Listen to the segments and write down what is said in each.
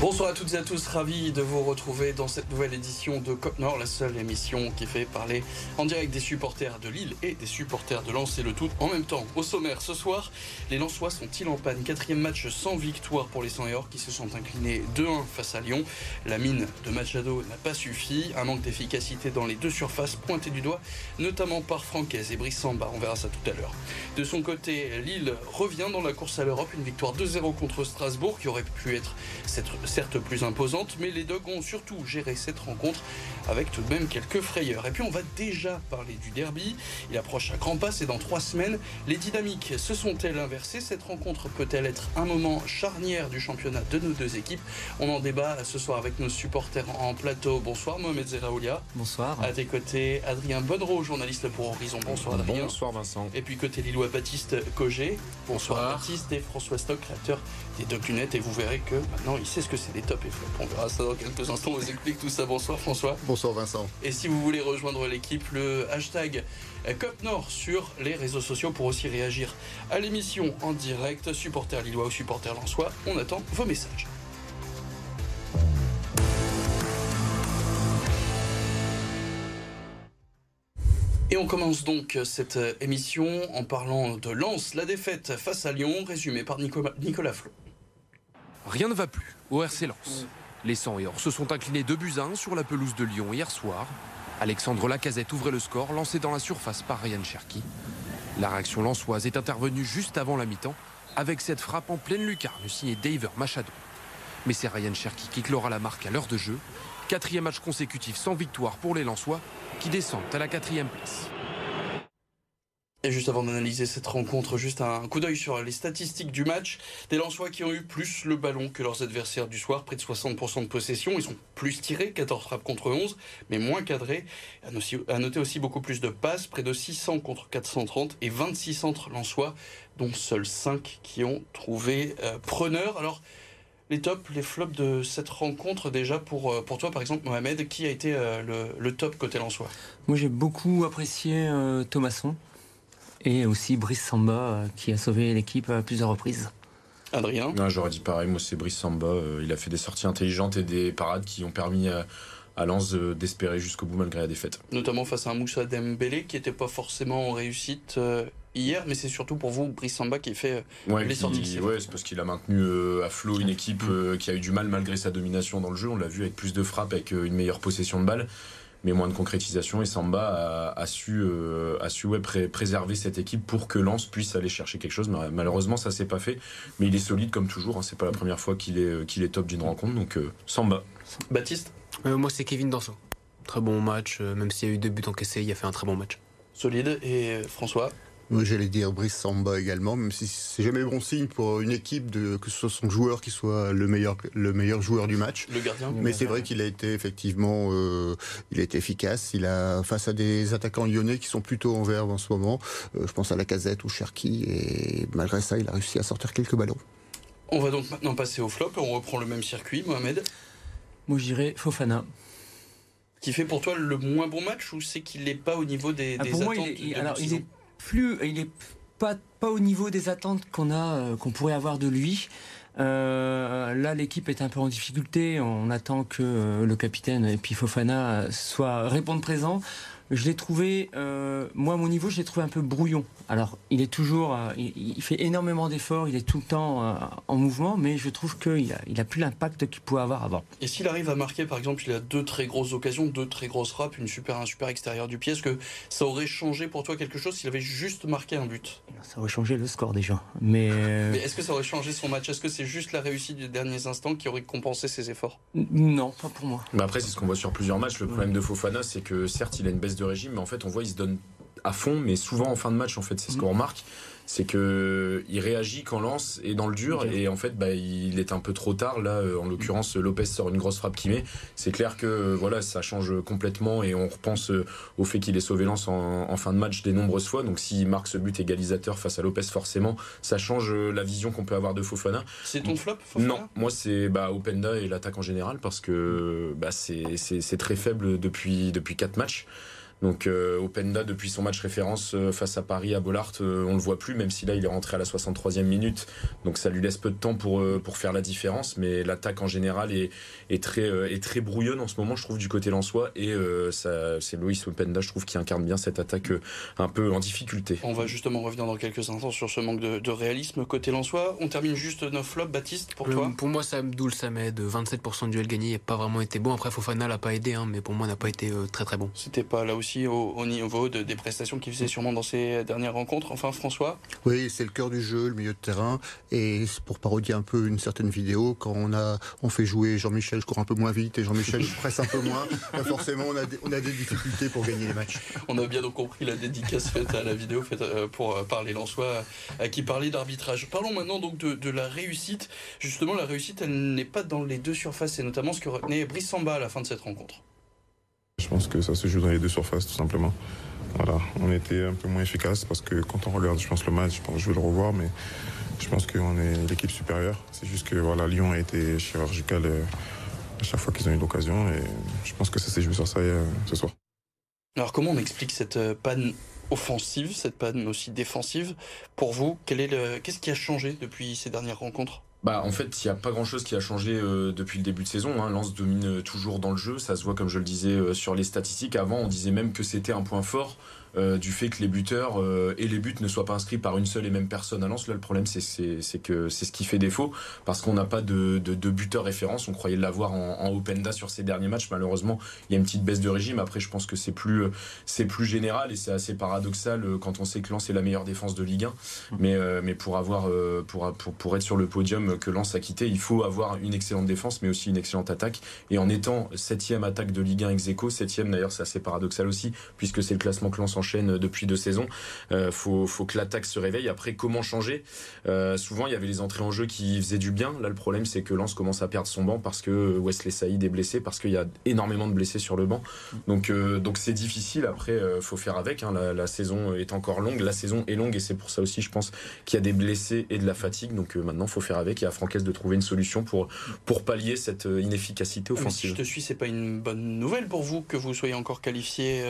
Bonsoir à toutes et à tous, ravi de vous retrouver dans cette nouvelle édition de Cop Nord, la seule émission qui fait parler en direct des supporters de Lille et des supporters de Lens et le tout en même temps. Au sommaire ce soir, les Lensois sont-ils en panne? Quatrième match sans victoire pour les 100 et or qui se sont inclinés 2-1 face à Lyon. La mine de Machado n'a pas suffi, un manque d'efficacité dans les deux surfaces pointé du doigt, notamment par Francaise et Brice Samba, on verra ça tout à l'heure. De son côté, Lille revient dans la course à l'Europe, une victoire 2-0 contre Strasbourg qui aurait pu être cette certes plus imposante, mais les Dogs ont surtout géré cette rencontre avec tout de même quelques frayeurs. Et puis on va déjà parler du derby. Il approche à grands pas, et dans trois semaines. Les dynamiques se sont-elles inversées? Cette rencontre peut-elle être un moment charnière du championnat de nos deux équipes? On en débat ce soir avec nos supporters en plateau. Bonsoir Mohamed Zeraoulia. Bonsoir. À tes côtés, Adrien Bonnereau, journaliste pour Horizon. Bonsoir Adrien. Bonsoir Vincent. Et puis côté Lillois Baptiste Cogé. Bonsoir, Baptiste et François Stock, créateur des Doc Lunettes. Et vous verrez que maintenant il sait ce que c'est des top et flop. On verra ça dans quelques instants. On vous explique tout ça. Bonsoir François. Bonsoir Vincent. Et si vous voulez rejoindre l'équipe, le hashtag Cop Nord sur les réseaux sociaux pour aussi réagir à l'émission en direct. Supporter Lillois ou supporter Lensois, on attend vos messages. Et on commence donc cette émission en parlant de Lens, la défaite face à Lyon, résumée par Nicolas, Nicolas Flo. Rien ne va plus au RC Lens. Les 100 et Or se sont inclinés 2 buts 1 sur la pelouse de Lyon hier soir. Alexandre Lacazette ouvrait le score, lancé dans la surface par Ryan Cherki. La réaction lançoise est intervenue juste avant la mi-temps, avec cette frappe en pleine lucarne signée Daver Machado. Mais c'est Ryan Cherki qui clora la marque à l'heure de jeu. Quatrième match consécutif sans victoire pour les Lensois, qui descendent à la quatrième place. Et juste avant d'analyser cette rencontre, juste un coup d'œil sur les statistiques du match. Des Lensois qui ont eu plus le ballon que leurs adversaires du soir, près de 60% de possession. Ils sont plus tirés, 14 frappes contre 11, mais moins cadrés. À noter aussi beaucoup plus de passes, près de 600 contre 430 et 26 centres Lensois, dont seuls 5 qui ont trouvé euh, preneur. Alors, les tops, les flops de cette rencontre déjà pour, euh, pour toi par exemple Mohamed, qui a été euh, le, le, top côté Lensois? Moi j'ai beaucoup apprécié euh, et aussi Brice Samba euh, qui a sauvé l'équipe à plusieurs reprises. Adrien? J'aurais dit pareil, moi c'est Brice Samba. Euh, il a fait des sorties intelligentes et des parades qui ont permis à, à Lens d'espérer jusqu'au bout malgré la défaite. Notamment face à un Moussa Dembélé qui n'était pas forcément en réussite euh, hier, mais c'est surtout pour vous Brice Samba qui fait ouais, les sorties. Ouais, c'est parce qu'il a maintenu euh, à flot une équipe euh, qui a eu du mal malgré sa domination dans le jeu. On l'a vu avec plus de frappes, avec une meilleure possession de balle mais moins de concrétisation. Et Samba a, a su, euh, a su ouais, pré préserver cette équipe pour que Lens puisse aller chercher quelque chose. Malheureusement, ça s'est pas fait. Mais il est solide comme toujours. Hein. C'est pas la première fois qu'il est, qu'il est top d'une rencontre. Donc euh, Samba. Baptiste euh, Moi, c'est Kevin Danso. Très bon match. même s'il y a eu deux buts encaissés, il a fait un très bon match. Solide. Et François? Moi, j'allais dire Brice Samba également, même si c'est jamais bon signe pour une équipe de, que ce soit son joueur qui soit le meilleur, le meilleur joueur du match. Le gardien. Mais c'est vrai qu'il a été effectivement, euh, il a été efficace. Il a face à des attaquants lyonnais qui sont plutôt en verve en ce moment. Euh, je pense à la Casette ou Cherki et malgré ça, il a réussi à sortir quelques ballons. On va donc maintenant passer au flop. On reprend le même circuit, Mohamed. Moi, je dirais Fofana. Qui fait pour toi le moins bon match ou c'est qu'il n'est pas au niveau des, ah, des pour attentes moi, il est, de alors, cette il saison est plus, il est pas, au niveau des attentes qu'on euh, pourrait avoir de lui. Euh, là, l'équipe est un peu en difficulté. On attend que euh, le capitaine et puis Fofana soient répondent présents. Je l'ai trouvé, euh, moi à mon niveau, je l'ai trouvé un peu brouillon. Alors, il est toujours, euh, il, il, fait énormément d'efforts, il est tout le temps euh, en mouvement, mais je trouve qu'il a, il a plus l'impact qu'il pouvait avoir avant. Et s'il arrive à marquer, par exemple, il a deux très grosses occasions, deux très grosses frappes, une super, un super extérieur du pied, est-ce que ça aurait changé pour toi quelque chose s'il avait juste marqué un but? Ça aurait changé le score déjà. Mais, mais est-ce que ça aurait changé son match? Est-ce que c'est juste la réussite des derniers instants qui aurait compensé ses efforts? Non, pas pour moi. Bah après, c'est ce qu'on voit sur plusieurs matchs. Le problème de Fofana, c'est que certes, il a une baisse de régime, mais en fait, on voit il se donne à fond, mais souvent en fin de match, en fait, c'est ce qu'on remarque, c'est que il réagit quand lance et dans le dur, et en fait, bah, il est un peu trop tard. Là, en l'occurrence, Lopez sort une grosse frappe qui met. C'est clair que voilà, ça change complètement, et on repense au fait qu'il ait sauvé Lens en, en, fin de match des nombreuses fois. Donc, s'il marque ce but égalisateur face à Lopez, forcément, ça change la vision qu'on peut avoir de Fofana. C'est ton flop Fofana Non, moi c'est bah, Openda et l'attaque en général parce que bah, c'est très faible depuis depuis quatre matchs. Donc euh, Openda depuis son match référence euh, face à Paris à Bollard, euh, on le voit plus, même si là il est rentré à la 63e minute. Donc ça lui laisse peu de temps pour pour faire la différence. Mais l'attaque en général est, est très est très brouillonne en ce moment, je trouve du côté lensois. Et ça c'est Loïs Openda, je trouve, qui incarne bien cette attaque un peu en difficulté. On va justement revenir dans quelques instants sur ce manque de, réalisme côté lensois. On termine juste nos flops, Baptiste, pour toi. Pour moi, ça Abdoul Samed, 27% de duel gagné, n'a pas vraiment été bon. Après, Fofana l'a pas aidé, hein, mais pour moi, n'a pas été très très bon. C'était pas là aussi au, niveau de, des prestations qu'il faisait sûrement dans ses dernières rencontres. Enfin, François Oui, c'est le cœur du jeu, le milieu de terrain. Et pour parodier un peu une certaine vidéo, quand on, a, on fait jouer Jean-Michel, je cours un peu moins vite, et Jean-Michel, je presse un peu moins, ben forcément, on a, des, on a des difficultés pour gagner les matchs. On a bien donc compris la dédicace faite à la vidéo faite euh, pour euh, parler Lensois, à qui parlait d'arbitrage. Parlons maintenant donc de, de, la réussite. Justement, la réussite, elle n'est pas dans les deux surfaces, c'est notamment ce que retenait Brice Samba à la fin de cette rencontre. Je pense que ça se joue dans les deux surfaces, tout simplement. Voilà, on était un peu moins efficace parce que quand on regarde, je pense, le match, je, pense, vais le revoir, mais je pense qu'on est l'équipe supérieure. C'est juste que voilà, Lyon a été chirurgical euh, à chaque fois qu'ils ont eu l'occasion et je pense que ça s'est joué sur ça euh, ce soir. Alors comment on explique cette euh, panne offensive, cette panne aussi défensive? Pour vous, qu'est-ce qui a changé depuis ces dernières rencontres? Bah, en fait, il n'y a pas grand chose qui a changé euh, depuis le début de saison. Hein. Lens domine euh, toujours dans le jeu. Ça se voit, comme je le disais, euh, sur les statistiques. Avant, on disait même que c'était un point fort. Euh, du fait que les buteurs euh, et les buts ne soient pas inscrits par une seule et même personne à Lens. Là, le problème, c'est que c'est ce qui fait défaut parce qu'on n'a pas de, de, de, buteur référence. On croyait l'avoir en, en Openda sur ces derniers matchs. Malheureusement, il y a une petite baisse de régime. Après, je pense que c'est plus, c'est plus général et c'est assez paradoxal euh, quand on sait que Lens est la meilleure défense de Ligue 1. Mais, mais pour, avoir, pour, pour, pour être sur le podium que Lens a quitté, il faut avoir une excellente défense, mais aussi une excellente attaque. Et en étant septième attaque de Ligue 1 ex aequo, septième d'ailleurs, c'est assez paradoxal aussi, puisque c'est le classement que Lens enchaîne depuis deux saisons. Euh, faut, faut que l'attaque se réveille. Après, comment changer? Euh, Souvent, il y avait les entrées en jeu qui faisaient du bien. Là, le problème, c'est que Lens commence à perdre son banc parce que Wesley Saïd est blessé, parce qu'il y a énormément de blessés sur le banc. Donc, euh, donc c'est difficile. Après, faut faire avec. Hein. La, la, saison est encore longue. La saison est longue et c'est pour ça aussi, je pense, qu'il y a des blessés et de la fatigue. Donc maintenant, faut faire avec. Et à Francaise de trouver une solution pour pour pallier cette inefficacité offensive. si je te suis, c'est pas une bonne nouvelle pour vous que vous soyez encore qualifié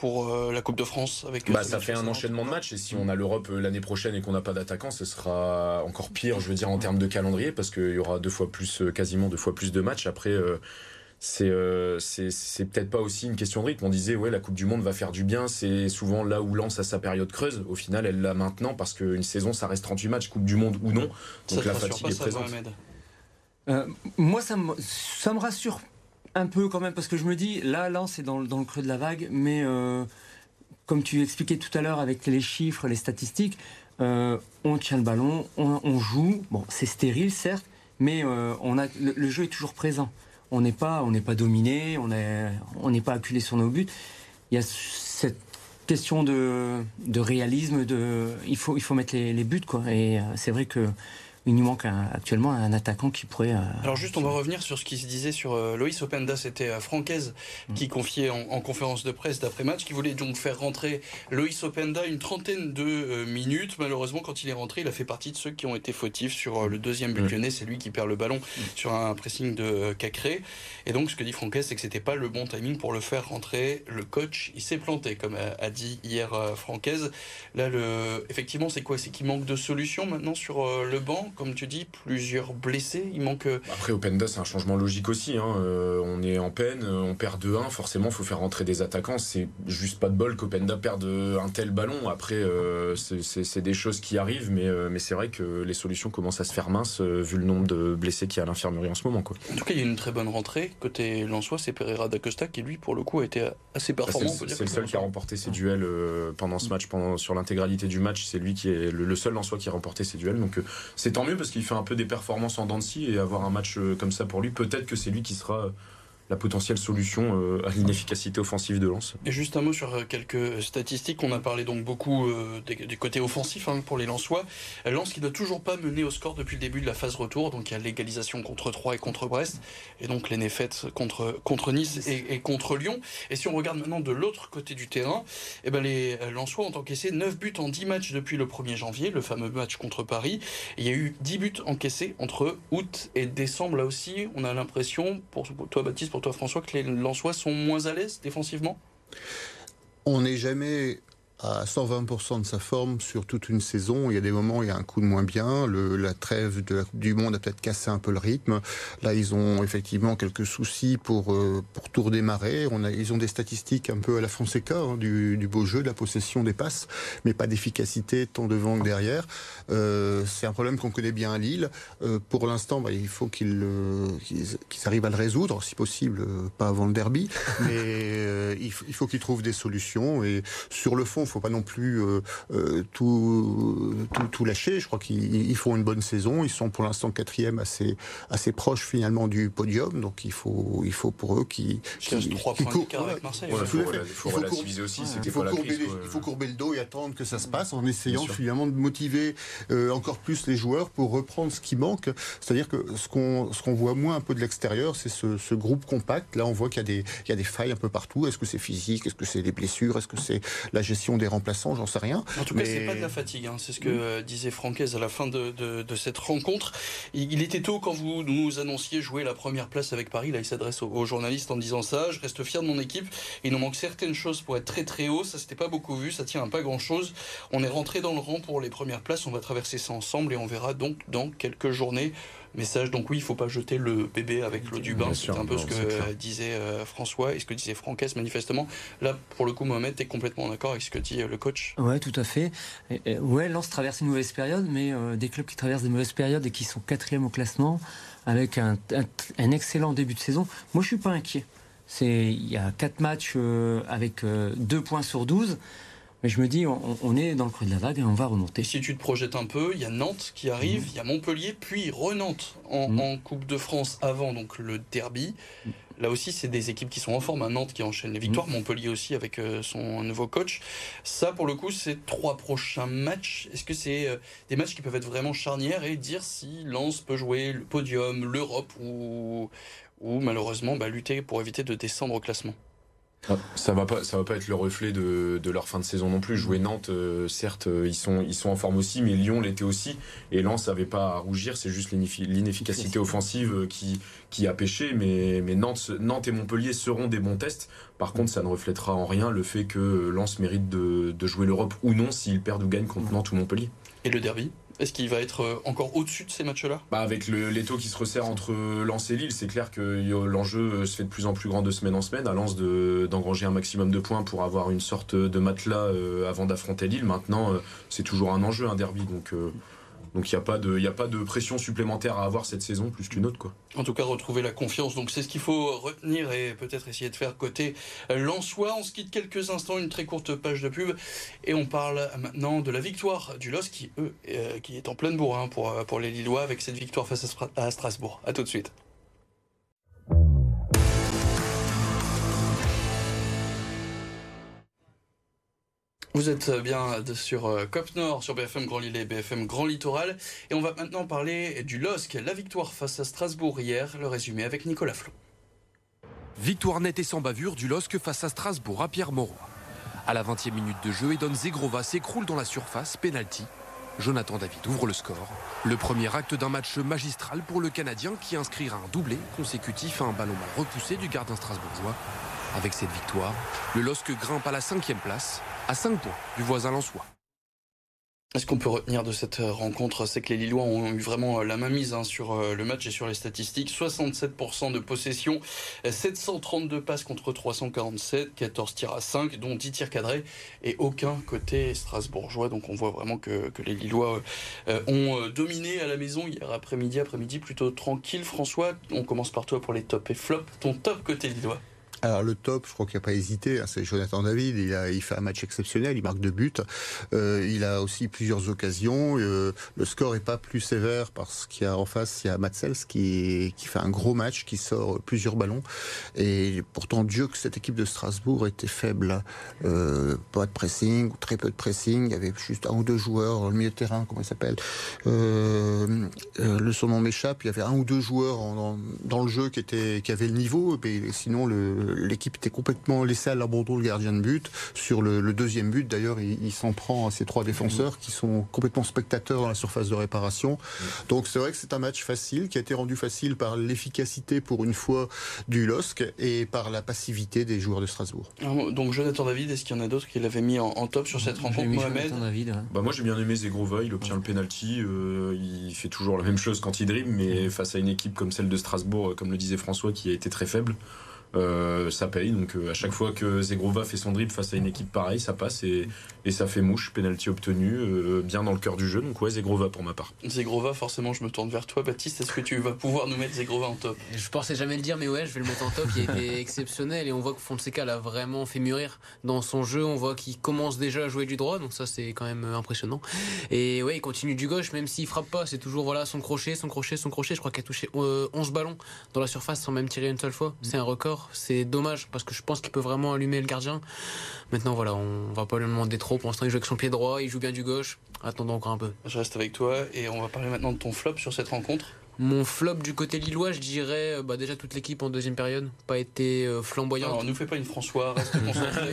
pour euh, la Coupe de France avec euh, bah, ça fait un enchaînement de matchs et si on a l'Europe euh, l'année prochaine et qu'on n'a pas d'attaquant ce sera encore pire je veux dire en termes de calendrier parce qu'il y aura deux fois plus quasiment deux fois plus de matchs. Après c'est c'est peut-être pas aussi une question de rythme. On disait ouais la Coupe du Monde va faire du bien. C'est souvent là où lance à sa période creuse. Au final elle l'a maintenant parce qu'une saison ça reste 38 matchs Coupe du Monde ou non. Donc la fatigue est présente. Moi ça me, ça me rassure un peu quand même, parce que je me dis, là, là, c'est dans, le creux de la vague, mais euh, comme tu expliquais tout à l'heure avec les chiffres, les statistiques, euh, on tient le ballon, on, joue. Bon, c'est stérile, certes, mais euh, on a, le, jeu est toujours présent. On n'est pas, on n'est pas dominé, on n'est on pas acculé sur nos buts. Il y a cette question de, de réalisme, de, il faut, il faut mettre les, les buts, quoi. Et c'est vrai que il nous manque actuellement un attaquant qui pourrait. Euh, Alors juste, on va revenir sur ce qui se disait sur euh, Loïs Openda. C'était euh, Francaise mm. qui confiait en, conférence de presse d'après-match, qui voulait donc faire rentrer Loïs Openda une trentaine de minutes. Malheureusement, quand il est rentré, il a fait partie de ceux qui ont été fautifs sur le deuxième but mm. C'est lui qui perd le ballon mm. sur un pressing de Cacré. Et donc, ce que dit Francaise, c'est que c'était pas le bon timing pour le faire rentrer. Le coach, il s'est planté, comme a, dit hier Francaise. Là, le... effectivement, c'est quoi? C'est qu'il manque de solutions maintenant sur le banc? Comme tu dis, plusieurs blessés. Il manque. Euh, Après, Openda, c'est un changement logique aussi. Hein. Euh, on est en peine, euh, on perd 2-1. Forcément, il faut faire rentrer des attaquants. C'est juste pas de bol qu'Openda perde un tel ballon. Après, c'est des choses qui arrivent, mais, mais c'est vrai que les solutions commencent à se faire minces vu le nombre de blessés qu'il y a à l'infirmerie en ce moment. Quoi. En tout cas, il y a une très bonne rentrée. Côté Lensois, c'est Pereira d'Acosta qui, lui, pour le coup, a été assez bah, performant. c'est le seul qui a remporté ses duels pendant ce match, pendant, sur l'intégralité du match. C'est lui qui est le, seul Lensois qui a remporté ses duels. Donc, c'est mieux parce qu'il fait un peu des performances en dents et avoir un match euh, comme ça pour lui, peut-être que c'est lui qui sera la potentielle solution euh, à l'inefficacité offensive de Lens. Et juste un mot sur euh, quelques statistiques. On a parlé donc beaucoup euh, des, côtés offensifs hein, pour les Lensois. Lens qui n'a toujours pas mené au score depuis le début de la phase retour. Donc il y a l'égalisation contre 3 et contre Brest. Et donc les défaites contre, contre Nice et, contre Lyon. Et si on regarde maintenant de l'autre côté du terrain, eh ben les Lensois ont encaissé 9 buts en 10 matchs depuis le 1er janvier, le fameux match contre Paris. il y a eu 10 buts encaissés entre août et décembre. Là aussi, on a l'impression, pour toi Baptiste, pour toi François, que les Lensois sont moins à l'aise défensivement? On n'est jamais à 120% de sa forme sur toute une saison. Il y a des moments où il y a un coup de moins bien. Le, la trêve du monde a peut-être cassé un peu le rythme. Là, ils ont effectivement quelques soucis pour, euh, pour tout redémarrer. On a, ils ont des statistiques un peu à la Fonseca, hein, du, du, beau jeu, de la possession des passes, mais pas d'efficacité tant devant que derrière. Euh, c'est un problème qu'on connaît bien à Lille. Euh, pour l'instant, bah, il faut qu'ils euh, qu'ils arrivent à le résoudre, si possible, euh, pas avant le derby. Mais il, il faut qu'ils trouvent des solutions. Et sur le fond, faut pas non plus euh, euh, tout, tout, tout, lâcher. Je crois qu'ils font une bonne saison. Ils sont pour l'instant quatrième, assez, assez proches finalement du podium. Donc il faut, il faut pour eux qui, qui, trois points qui avec Marseille. Il faut, il faut relativiser aussi. Il faut, courber, crise, il faut courber le dos et attendre que ça se passe en essayant finalement de motiver euh, encore plus les joueurs pour reprendre ce qui manque. C'est-à-dire que ce qu'on ce qu'on voit moins un peu de l'extérieur, c'est ce, ce, groupe compact. Là, on voit qu'il y a des il y a des failles un peu partout. Est-ce que c'est physique? Est-ce que c'est des blessures? Est-ce que c'est la gestion des remplaçants J'en sais rien. En tout mais... cas, c'est pas de la fatigue. Hein. C'est ce que euh, disait Francaise à la fin de, de, de, cette rencontre. Il, il, était tôt quand vous nous annonciez jouer la première place avec Paris. Là, il s'adresse aux, aux, journalistes en disant ça. Je reste fier de mon équipe. Il nous manque certaines choses pour être très très haut. Ça s'était pas beaucoup vu. Ça tient à pas grand chose. On est rentré dans le rang pour les premières places. On va traverser ça ensemble et on verra donc dans quelques journées message. Donc oui, il ne faut pas jeter le bébé avec l'eau du bain. C'est un peu ce que disait euh, François et ce que disait Francaise manifestement. Là, pour le coup, Mohamed, tu es complètement d'accord avec ce que dit euh, le coach? Ouais, tout à fait. Et, et, ouais, Lens traverse une mauvaise période, mais euh, des clubs qui traversent des mauvaises périodes et qui sont quatrième au classement, avec un, un, un, excellent début de saison, moi je suis pas inquiet. Il y a quatre matchs euh, avec deux points sur 12. Mais je me dis, on, on, est dans le creux de la vague et on va remonter. Si tu te projettes un peu, il y a Nantes qui arrive, il mmh. y a Montpellier, puis Renantes en, mmh. en, Coupe de France avant donc le derby. Mmh. Là aussi, c'est des équipes qui sont en forme. À Nantes qui enchaîne les victoires, Montpellier aussi avec euh, son nouveau coach. Ça, pour le coup, c'est trois prochains matchs. Est-ce que c'est euh, des matchs qui peuvent être vraiment charnières et dire si Lens peut jouer le podium, l'Europe ou, ou malheureusement bah, lutter pour éviter de descendre au classement? Ça va pas, ça va pas être le reflet de, de leur fin de saison non plus. Jouer Nantes, euh, certes, euh, ils sont, ils sont en forme aussi, mais Lyon l'était aussi. Et Lens n'avait pas à rougir. C'est juste l'inefficacité offensive euh, qui, qui a pêché. Mais, mais Nantes, Nantes et Montpellier seront des bons tests. Par contre, ça ne reflètera en rien le fait que Lens mérite de, de jouer l'Europe ou non s'ils perdent ou gagnent contre Nantes ou Montpellier. Et le derby? Est-ce qu'il va être encore au-dessus de ces matchs-là? Bah Avec le, les taux qui se resserrent entre Lens et Lille, c'est clair que l'enjeu se fait de plus en plus grand de semaine en semaine, à Lens d'engranger de, un maximum de points pour avoir une sorte de matelas euh, avant d'affronter Lille. Maintenant, euh, c'est toujours un enjeu, un derby. Donc, euh, donc il n'y a, pas de, a pas de pression supplémentaire à avoir cette saison plus qu'une autre. Quoi. En tout cas, retrouver la confiance. Donc c'est ce qu'il faut retenir et peut-être essayer de faire côté Lensois. On se quitte quelques instants, une très courte page de pub. Et on parle maintenant de la victoire du LOS qui, euh, est en pleine bourre hein, pour, pour les Lillois avec cette victoire face à Strasbourg. A tout de suite. Vous êtes bien sur COP Nord, sur BFM Grand Lille et BFM Grand Littoral. Et on va maintenant parler du LOSC, la victoire face à Strasbourg hier. Le résumé avec Nicolas Flo. Victoire nette et sans bavure du LOSC face à Strasbourg à Pierre Mauroy. À la 20e minute de jeu, Edon Zegrova s'écroule dans la surface, penalty. Jonathan David ouvre le score. Le premier acte d'un match magistral pour le Canadien qui inscrira un doublé consécutif à un ballon mal repoussé du gardien strasbourgeois. Avec cette victoire, le LOSC grimpe à la cinquième place, à 5 points du voisin Lensois. Ce qu'on peut retenir de cette rencontre, c'est que les Lillois ont eu vraiment la mainmise hein, sur le match et sur les statistiques. 67% de possession, 732 passes contre 347, 14 tirs à 5, dont 10 tirs cadrés et aucun côté strasbourgeois. Donc on voit vraiment que, les Lillois euh, ont dominé à la maison hier après-midi, après-midi plutôt tranquille. François, on commence par toi pour les tops et flops. Ton top côté Lillois alors le top, je crois qu'il n'a pas hésité, hein, c'est Jonathan David. Il, a, il fait un match exceptionnel, il marque deux buts. Euh, il a aussi plusieurs occasions. Euh, le score est pas plus sévère parce qu'il y a en face, il y a Matsels qui, qui fait un gros match, qui sort plusieurs ballons. Et pourtant, Dieu que cette équipe de Strasbourg était faible. Euh, pas de pressing, très peu de pressing. Il y avait juste un ou deux joueurs le milieu de terrain, comment il s'appelle Le son nom m'échappe. Il y avait un ou deux joueurs dans, le jeu qui, qui avaient le niveau. Et sinon, le l'équipe était complètement laissée à l'abandon le gardien de but. Sur le, deuxième but, d'ailleurs, il, s'en prend à ces trois défenseurs qui sont complètement spectateurs dans la surface de réparation. Donc c'est vrai que c'est un match facile qui a été rendu facile par l'efficacité pour une fois du LOSC et par la passivité des joueurs de Strasbourg. Donc Jonathan David, est-ce qu'il y en a d'autres qui l'avaient mis en, top sur cette rencontre, Mohamed David, bah Moi j'ai bien aimé Zegrova, il obtient le penalty, euh, il fait toujours la même chose quand il dribble, mais face à une équipe comme celle de Strasbourg, comme le disait François, qui a été très faible. Euh, ça paye. Donc euh, à chaque fois que Zegrova fait son dribble face à une équipe pareille, ça passe et, et ça fait mouche. Penalty obtenu, euh, bien dans le cœur du jeu. Donc ouais, Zegrova pour ma part. Zegrova, forcément, je me tourne vers toi, Baptiste. Est-ce que tu vas pouvoir nous mettre Zegrova en top? Je pensais jamais le dire, mais ouais, je vais le mettre en top. Il a été exceptionnel et on voit que Fonseca l'a vraiment fait mûrir dans son jeu. On voit qu'il commence déjà à jouer du droit, donc ça c'est quand même impressionnant. Et ouais, il continue du gauche, même s'il frappe pas. C'est toujours voilà son crochet, son crochet, son crochet. Je crois qu'il a touché 11 ballons dans la surface sans même tirer une seule fois. C'est un record. C'est dommage parce que je pense qu'il peut vraiment allumer le gardien. Maintenant, voilà, on va pas lui demander trop. Pour l'instant, il joue avec son pied droit, il joue bien du gauche. Attendons encore un peu. Je reste avec toi et on va parler maintenant de ton flop sur cette rencontre. Mon flop du côté lillois, je dirais euh, bah déjà toute l'équipe en deuxième période, pas été euh, flamboyante. Alors, nous fait pas une François, reste concentré.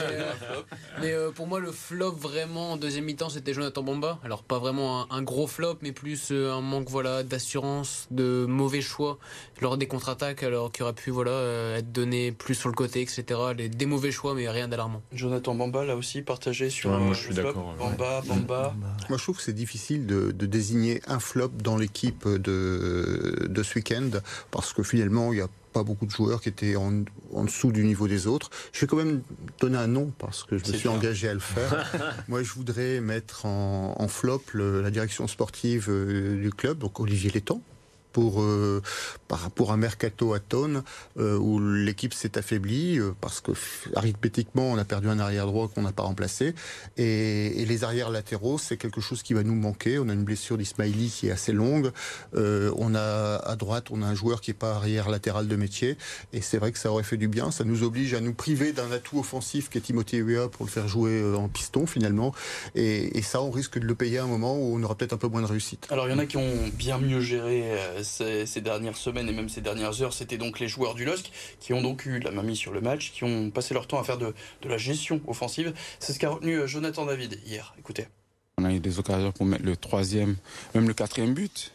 mais euh, pour moi, le flop vraiment en deuxième mi-temps, c'était Jonathan Bamba. Alors pas vraiment un, gros flop, mais plus un manque voilà d'assurance, de mauvais choix lors des contre-attaques, alors qu'il aurait pu voilà être donné plus sur le côté, etc. Les, des mauvais choix, mais rien d'alarmant. Jonathan Bamba, là aussi partagé sur. moi, je suis d'accord. Bamba, Bamba. Moi, je trouve que c'est difficile de, de désigner un flop dans l'équipe de de ce week-end, parce que finalement, il n'y a pas beaucoup de joueurs qui étaient en, dessous du niveau des autres. Je vais quand même donner un nom parce que je me suis engagé à le faire. Moi, je voudrais mettre en, flop la direction sportive euh, du club, donc Olivier Létang, pour, euh, pour un mercato à tonnes euh, où l'équipe s'est affaiblie euh, parce que arithmétiquement on a perdu un arrière droit qu'on n'a pas remplacé et, les arrières latéraux c'est quelque chose qui va nous manquer. On a une blessure d'Ismaili qui est assez longue. on a à droite on a un joueur qui est pas arrière latéral de métier et c'est vrai que ça aurait fait du bien. Ça nous oblige à nous priver d'un atout offensif qui est Timothée Weah pour le faire jouer en piston finalement et, et, ça on risque de le payer à un moment où on aura peut-être un peu moins de réussite. Alors il y en a qui ont bien mieux géré ces, dernières semaines et même ces dernières heures, c'était donc les joueurs du LOSC qui ont donc eu la main mise sur le match, qui ont passé leur temps à faire de, la gestion offensive. C'est ce qu'a retenu euh, Jonathan David hier. Écoutez. On a eu des occasions pour mettre le troisième, même le quatrième but.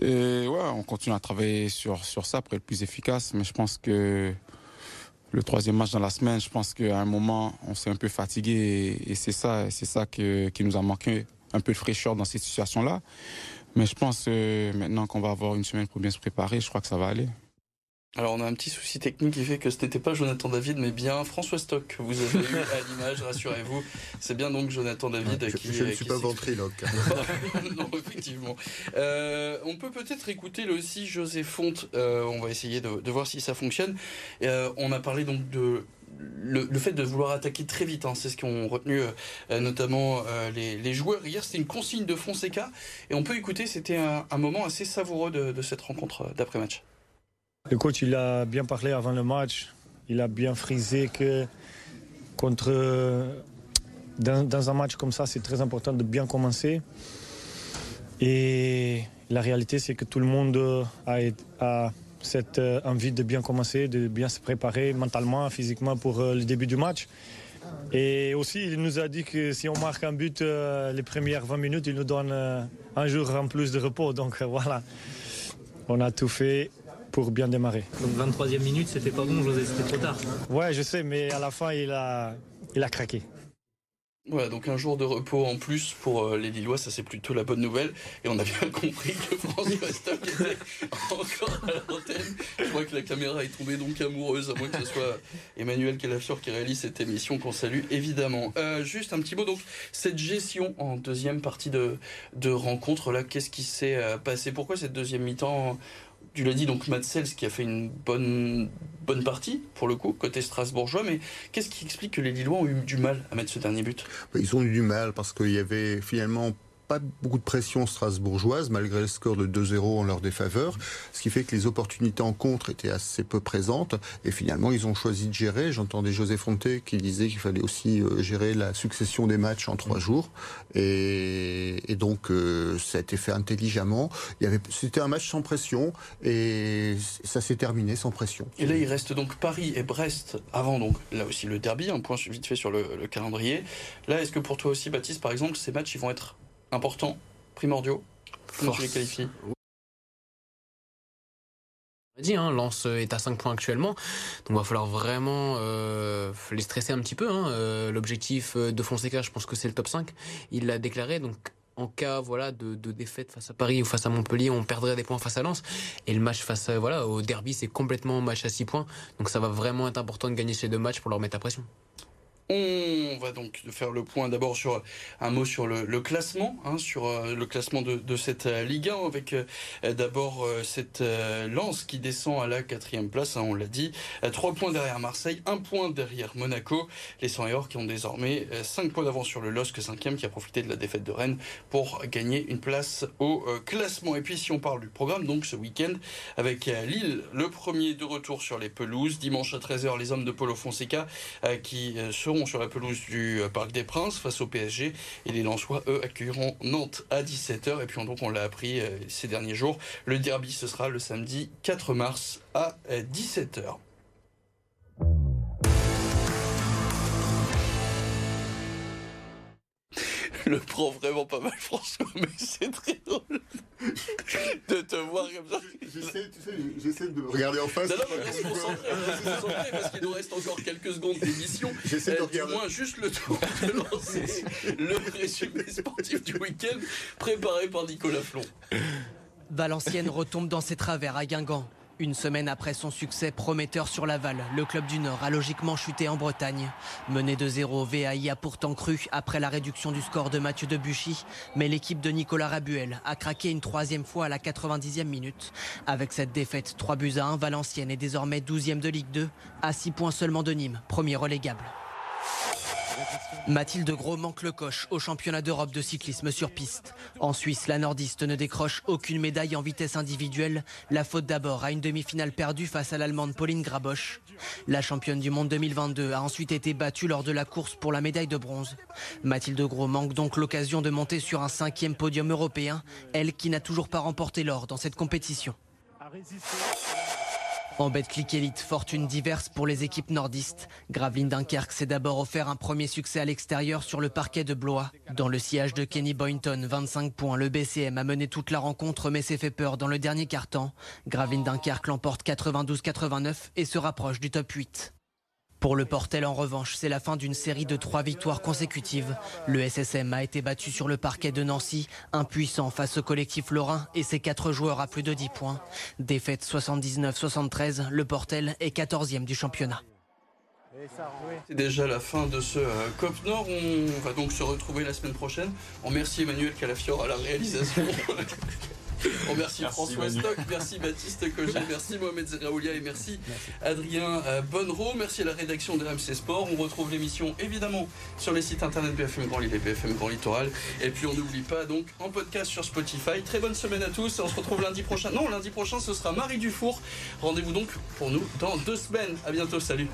Et ouais, on continue à travailler sur, sur ça pour être plus efficace, mais je pense que le troisième match dans la semaine, je pense qu'à un moment, on s'est un peu fatigué et, c'est ça, c'est ça qui nous a manqué un peu de fraîcheur dans cette situation-là. Mais je pense que maintenant qu'on va avoir une semaine pour bien se préparer, je crois que ça va aller. Alors on a un petit souci technique qui fait que ce n'était pas Jonathan David mais bien François Stock que vous avez eu à l'image, rassurez-vous. C'est bien donc Jonathan David qui... Je ne suis pas ventriloque. non, effectivement. Euh, on peut peut-être écouter le aussi José Fonte, euh, on va essayer de, voir si ça fonctionne. Euh, on a parlé donc de le, fait de vouloir attaquer très vite, hein, c'est ce qu'ont retenu euh, notamment euh, les, joueurs. Hier, c'était une consigne de Fonseca. Et on peut écouter, c'était un, moment assez savoureux de, cette rencontre euh, d'après-match. Le coach, il a bien parlé avant le match. Il a bien frisé que contre, dans, un match comme ça, c'est très important de bien commencer. Et la réalité, c'est que tout le monde a, a cette euh, envie de bien commencer, de bien se préparer mentalement, physiquement pour euh, le début du match. Et aussi, il nous a dit que si on marque un but euh, les premières 20 minutes, il nous donne un jour en plus de repos. Donc voilà, on a tout fait pour bien démarrer. Donc 23e minute, c'était pas bon, José, c'était trop tard. Ouais, je sais, mais à la fin, il a, il a craqué. Voilà, donc un jour de repos en plus pour euh, les Lillois, ça c'est plutôt la bonne nouvelle. Et on a bien compris que François Stock était encore à l'antenne. Je crois que la caméra est tombée donc amoureuse, à moins que ce soit Emmanuel Calafior qui réalise cette émission qu'on salue évidemment. Euh, juste un petit mot, donc cette gestion en deuxième partie de, de rencontre, là, qu'est-ce qui s'est euh, passé? Pourquoi cette deuxième mi-temps tu l'as dit, donc Matsels qui a fait une bonne, bonne partie, pour le coup, côté strasbourgeois, mais qu'est-ce qui explique que les Lillois ont eu du mal à mettre ce dernier but? Ils ont eu du mal parce qu'il y avait finalement pas beaucoup de pression strasbourgeoise, malgré le score de 2-0 en leur défaveur, ce qui fait que les opportunités en contre étaient assez peu présentes, et finalement, ils ont choisi de gérer. J'entendais José Fonté qui disait qu'il fallait aussi euh, gérer la succession des matchs en trois jours, et, donc euh, ça a été fait intelligemment. C'était un match sans pression, et ça s'est terminé sans pression. Et là, il reste donc Paris et Brest avant, donc là aussi le derby, un point vite fait sur le calendrier. Là, est-ce que pour toi aussi, Baptiste, par exemple, ces matchs, ils vont être importants, primordiaux Comment tu les qualifies dit, hein, Lens est à 5 points actuellement, donc il va falloir vraiment euh, les stresser un petit peu. Hein. Euh, L'objectif de Fonseca, je pense que c'est le top 5. Il l'a déclaré, donc en cas voilà de, de, défaite face à Paris ou face à Montpellier, on perdrait des points face à Lens. Et le match face à, voilà au derby, c'est complètement match à 6 points. Donc ça va vraiment être important de gagner ces deux matchs pour leur mettre à pression. On va donc faire le point d'abord sur un mot sur le, le classement, hein, sur euh, le classement de, de cette euh, Ligue 1, avec euh, d'abord cette lance qui descend à la quatrième place, hein, on l'a dit, trois points derrière Marseille, un point derrière Monaco, les 100 et or qui ont désormais 5 points d'avance sur le LOSC 5e qui a profité de la défaite de Rennes pour gagner une place au classement. Et puis si on parle du programme, donc ce week-end, avec Lille, le premier de retour sur les pelouses, dimanche à 13h, les hommes de Polo Fonseca qui seront sur la pelouse du Parc des Princes face au PSG et les Lensois, eux, accueilleront Nantes à 17h. Et puis donc on l'a appris euh, ces derniers jours, le derby ce sera le samedi 4 mars à 17h. Le prend vraiment pas mal François, mais c'est très drôle de te voir comme ça. J'essaie, tu sais, j'essaie de regarder en face. Non, non, mais reste concentré, reste concentré, parce qu'il nous reste encore quelques secondes d'émission. J'essaie de Euh, regarder. Du moins, juste le tour de lancer le résumé sportif du week-end préparé par Nicolas Flon. Valenciennes retombe dans ses travers à Guingamp. Une semaine après son succès prometteur sur Laval, le club du Nord a logiquement chuté en Bretagne. Mené de 0, VAI a pourtant cru après la réduction du score de Mathieu Debuchy, mais l'équipe de Nicolas Rabuel a craqué une troisième fois à la 90e minute. Avec cette défaite 3 buts à 1, Valenciennes est désormais 12e de Ligue 2, à 6 points seulement de Nîmes, premier relégable. Mathilde Gros manque le coche au championnat d'Europe de cyclisme sur piste. En Suisse, la nordiste ne décroche aucune médaille en vitesse individuelle. La faute d'abord à une demi-finale perdue face à l'allemande Pauline Grabosch. La championne du monde 2022 a ensuite été battue lors de la course pour la médaille de bronze. Mathilde Gros manque donc l'occasion de monter sur un cinquième podium européen, elle qui n'a toujours pas remporté l'or dans cette compétition. En Betclic Elite, fortune diverse pour les équipes nordistes. Gravelines Dunkerque s'est d'abord offert un premier succès à l'extérieur sur le parquet de Blois. Dans le sillage de Kenny Boynton, 25 points, le BCM a mené toute la rencontre mais s'est fait peur dans le dernier quart-temps. Gravelines Dunkerque l'emporte 92-89 et se rapproche du top 8. Pour le Portel, en revanche, c'est la fin d'une série de trois victoires consécutives. Le SSM a été battu sur le parquet de Nancy, impuissant face au collectif lorrain et ses quatre joueurs à plus de 10 points. Défaite 79-73, le Portel est 14e du championnat. C'est déjà la fin de ce euh, COP Nord. On va donc se retrouver la semaine prochaine. On remercie Emmanuel Calafiore à la réalisation. On remercie François Manu. Stock, merci Baptiste Cogé, merci Mohamed Zeraoulia et merci, Adrien euh, Bonnereau. Merci à la rédaction de RMC Sport. On retrouve l'émission évidemment sur les sites internet BFM Grand Lille et BFM Grand Littoral. Et puis on n'oublie pas donc en podcast sur Spotify. Très bonne semaine à tous. On se retrouve lundi prochain. Non, lundi prochain ce sera Marie Dufour. Rendez-vous donc pour nous dans deux semaines. À bientôt. Salut.